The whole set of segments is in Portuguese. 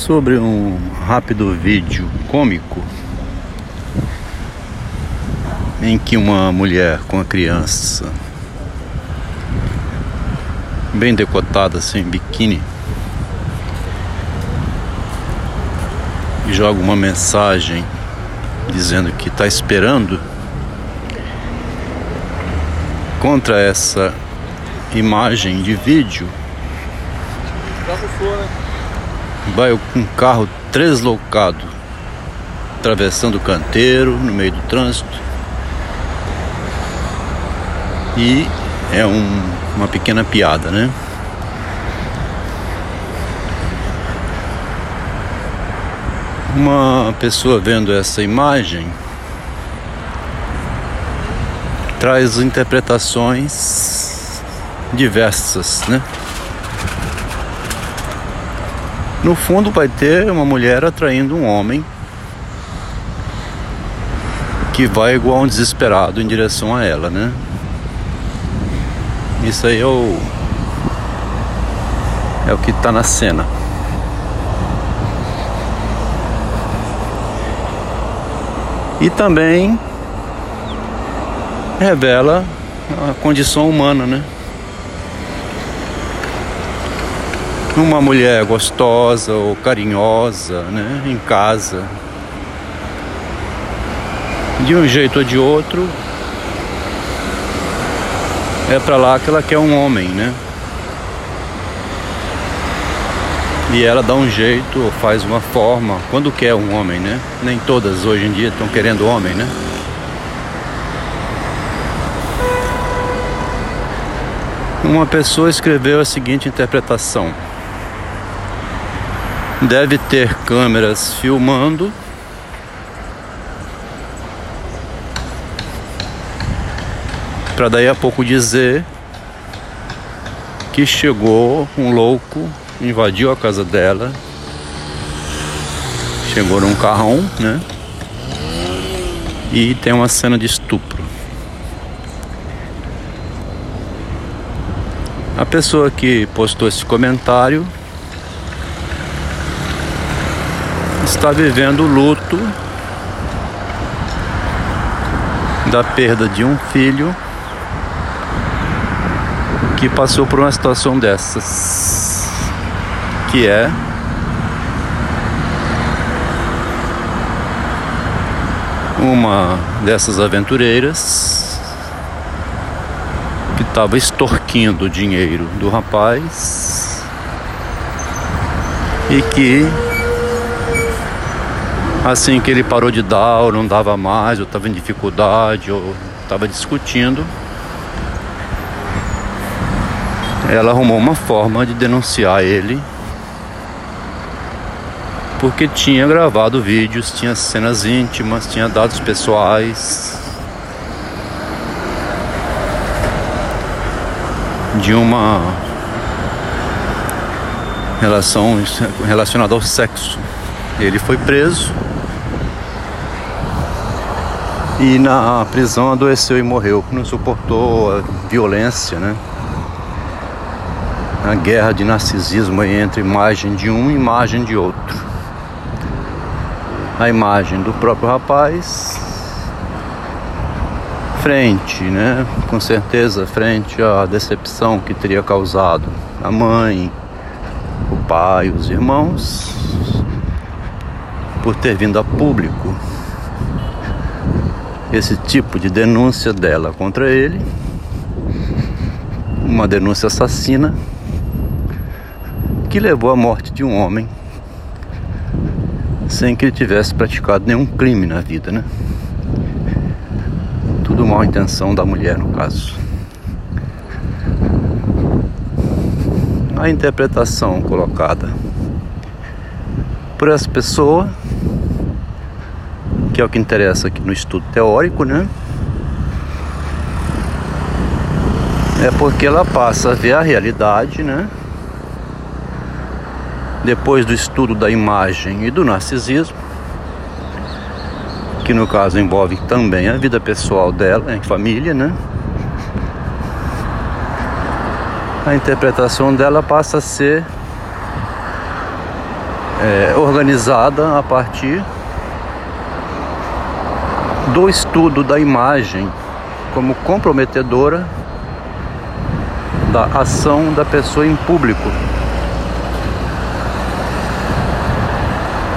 sobre um rápido vídeo cômico em que uma mulher com a criança bem decotada, sem biquíni, joga uma mensagem dizendo que está esperando contra essa imagem de vídeo vai um carro deslocado atravessando o canteiro no meio do trânsito e é um, uma pequena piada, né? Uma pessoa vendo essa imagem traz interpretações diversas, né? No fundo, vai ter uma mulher atraindo um homem que vai igual um desesperado em direção a ela, né? Isso aí é o é o que está na cena. E também revela a condição humana, né? Uma mulher gostosa ou carinhosa, né, em casa, de um jeito ou de outro, é para lá que ela quer um homem, né? E ela dá um jeito, ou faz uma forma, quando quer um homem, né? Nem todas hoje em dia estão querendo homem, né? Uma pessoa escreveu a seguinte interpretação: Deve ter câmeras filmando. Para daí a pouco dizer que chegou um louco, invadiu a casa dela, chegou num carrão, né? E tem uma cena de estupro. A pessoa que postou esse comentário está vivendo o luto da perda de um filho que passou por uma situação dessas, que é uma dessas aventureiras que estava extorquindo o dinheiro do rapaz e que Assim que ele parou de dar, ou não dava mais, ou estava em dificuldade, ou estava discutindo, ela arrumou uma forma de denunciar ele, porque tinha gravado vídeos, tinha cenas íntimas, tinha dados pessoais. De uma relação relacionada ao sexo. Ele foi preso e na prisão adoeceu e morreu, não suportou a violência, né? A guerra de narcisismo entre imagem de um e imagem de outro. A imagem do próprio rapaz frente, né? Com certeza frente à decepção que teria causado a mãe, o pai, os irmãos por ter vindo a público esse tipo de denúncia dela contra ele, uma denúncia assassina que levou à morte de um homem sem que ele tivesse praticado nenhum crime na vida, né? Tudo mal intenção da mulher no caso. A interpretação colocada por essa pessoa que é o que interessa aqui no estudo teórico, né? É porque ela passa a ver a realidade, né? Depois do estudo da imagem e do narcisismo, que no caso envolve também a vida pessoal dela, em família, né? A interpretação dela passa a ser é, organizada a partir do estudo da imagem como comprometedora da ação da pessoa em público.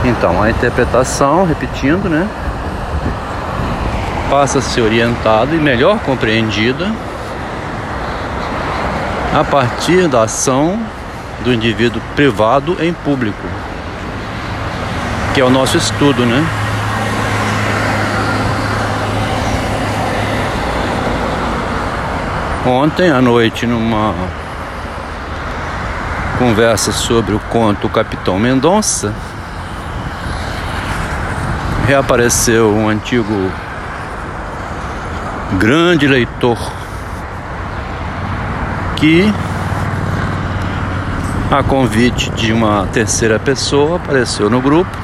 Então, a interpretação, repetindo, né, passa a ser orientada e melhor compreendida a partir da ação do indivíduo privado em público, que é o nosso estudo, né? Ontem à noite, numa conversa sobre o conto Capitão Mendonça, reapareceu um antigo grande leitor que, a convite de uma terceira pessoa, apareceu no grupo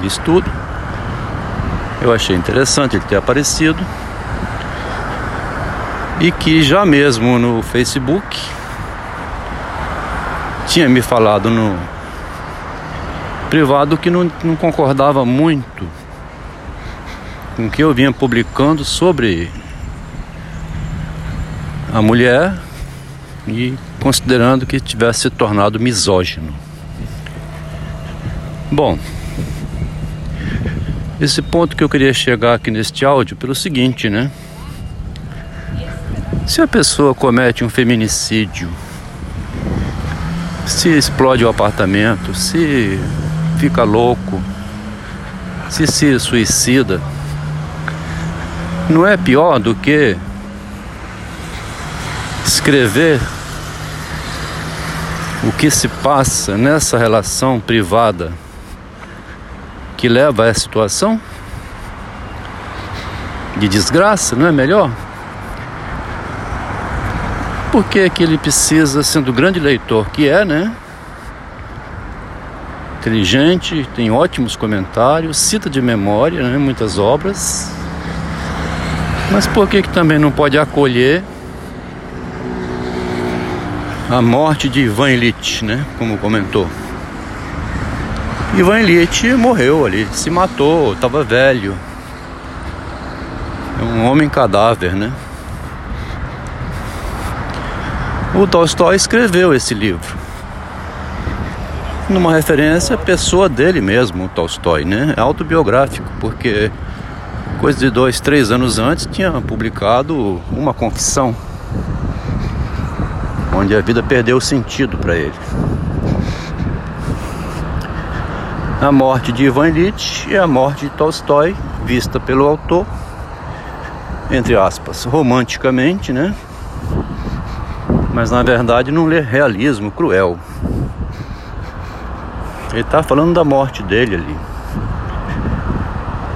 de estudo. Eu achei interessante ele ter aparecido e que já mesmo no Facebook tinha me falado no privado que não, não concordava muito com o que eu vinha publicando sobre a mulher e considerando que tivesse se tornado misógino. Bom, esse ponto que eu queria chegar aqui neste áudio pelo seguinte, né? Se a pessoa comete um feminicídio, se explode o apartamento, se fica louco, se se suicida, não é pior do que escrever o que se passa nessa relação privada que leva a essa situação de desgraça, não é melhor? Por que, que ele precisa, sendo grande leitor que é, né? Inteligente, tem ótimos comentários, cita de memória, né? muitas obras. Mas por que, que também não pode acolher a morte de Ivan Illich, né? Como comentou. Ivan Illich morreu ali, se matou, estava velho. É um homem cadáver, né? O Tolstói escreveu esse livro. Numa referência à pessoa dele mesmo, o Tolstói, né? É autobiográfico, porque coisa de dois, três anos antes tinha publicado uma confissão onde a vida perdeu sentido para ele. A morte de Ivan Illich e a morte de Tolstói, vista pelo autor, entre aspas, romanticamente, né? Mas na verdade não lê realismo cruel. Ele está falando da morte dele ali.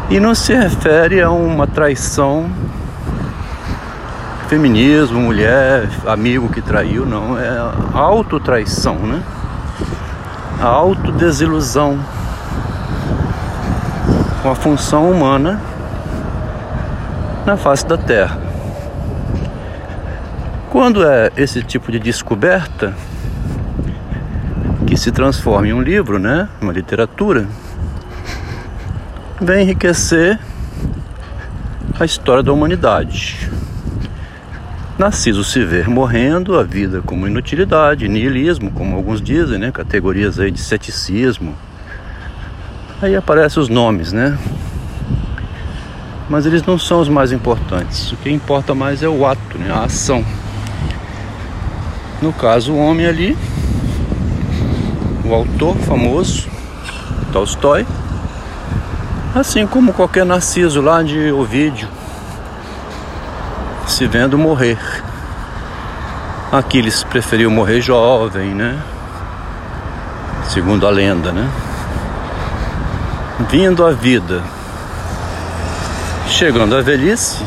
E não se refere a uma traição, feminismo, mulher, amigo que traiu, não. É autotraição, né? A autodesilusão com a função humana na face da Terra. Quando é esse tipo de descoberta que se transforma em um livro, né, uma literatura, vem enriquecer a história da humanidade. Narciso se ver morrendo, a vida como inutilidade, niilismo, como alguns dizem, né, categorias aí de ceticismo. Aí aparecem os nomes, né? Mas eles não são os mais importantes. O que importa mais é o ato, né, a ação. No caso, o homem ali, o autor famoso, Tolstói, assim como qualquer narciso lá de Ovídio, se vendo morrer. Aquiles preferiu morrer jovem, né? Segundo a lenda, né? Vindo à vida, chegando à velhice,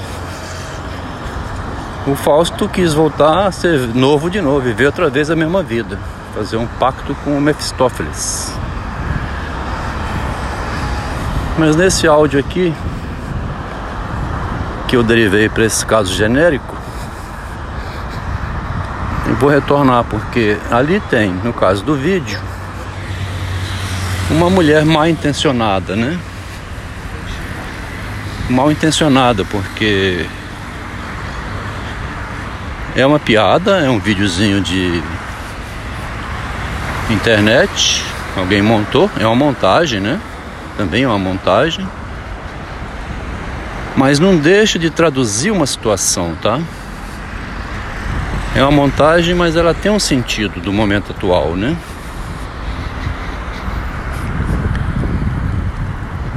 o Fausto quis voltar a ser novo de novo, viver outra vez a mesma vida, fazer um pacto com o Mefistófeles. Mas nesse áudio aqui, que eu derivei para esse caso genérico, eu vou retornar porque ali tem, no caso do vídeo, uma mulher mal intencionada, né? Mal intencionada, porque é uma piada, é um videozinho de internet, alguém montou, é uma montagem, né? Também é uma montagem. Mas não deixa de traduzir uma situação, tá? É uma montagem, mas ela tem um sentido do momento atual, né?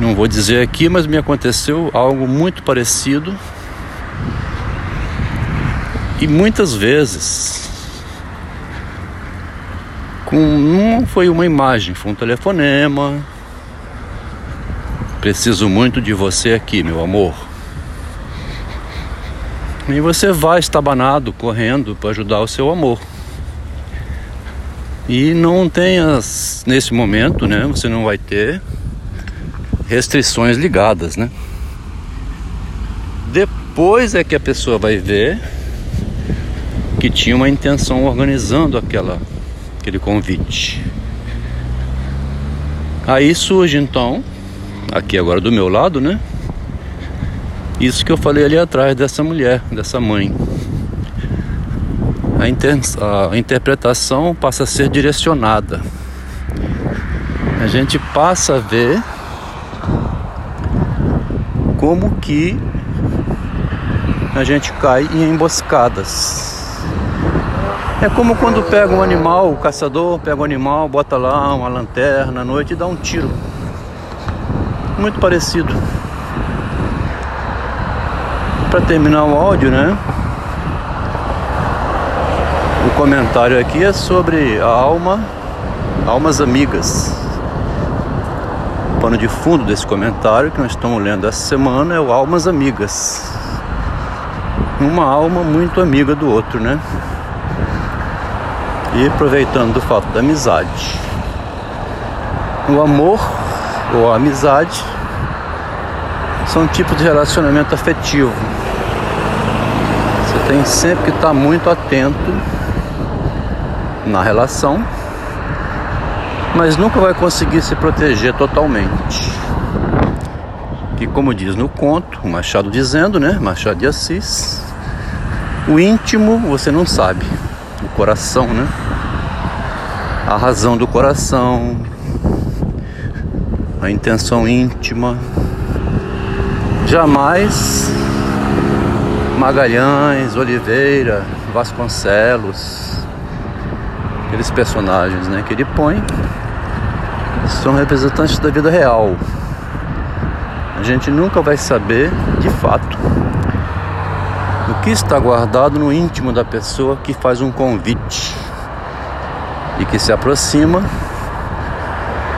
Não vou dizer aqui, mas me aconteceu algo muito parecido. E muitas vezes com não foi uma imagem, foi um telefonema. Preciso muito de você aqui, meu amor. E você vai estabanado, correndo para ajudar o seu amor. E não tenhas, nesse momento, né? Você não vai ter restrições ligadas, né? Depois é que a pessoa vai ver que tinha uma intenção organizando aquela, aquele convite. Aí surge então, aqui agora do meu lado, né? Isso que eu falei ali atrás dessa mulher, dessa mãe. A, a interpretação passa a ser direcionada. A gente passa a ver como que a gente cai em emboscadas. É como quando pega um animal, o caçador pega um animal, bota lá uma lanterna à noite e dá um tiro. Muito parecido. Para terminar o áudio, né? O comentário aqui é sobre a alma, almas amigas. O pano de fundo desse comentário que nós estamos lendo essa semana é o Almas Amigas. Uma alma muito amiga do outro, né? E aproveitando do fato da amizade. O amor ou a amizade são tipos de relacionamento afetivo. Você tem sempre que estar muito atento na relação, mas nunca vai conseguir se proteger totalmente. Que como diz no conto, o Machado dizendo, né? Machado de Assis, o íntimo você não sabe, o coração, né? A razão do coração, a intenção íntima. Jamais Magalhães, Oliveira, Vasconcelos, aqueles personagens né, que ele põe, são representantes da vida real. A gente nunca vai saber de fato o que está guardado no íntimo da pessoa que faz um convite e que se aproxima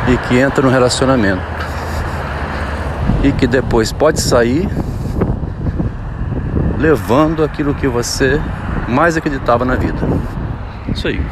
e que entra no relacionamento e que depois pode sair levando aquilo que você mais acreditava na vida. Isso aí.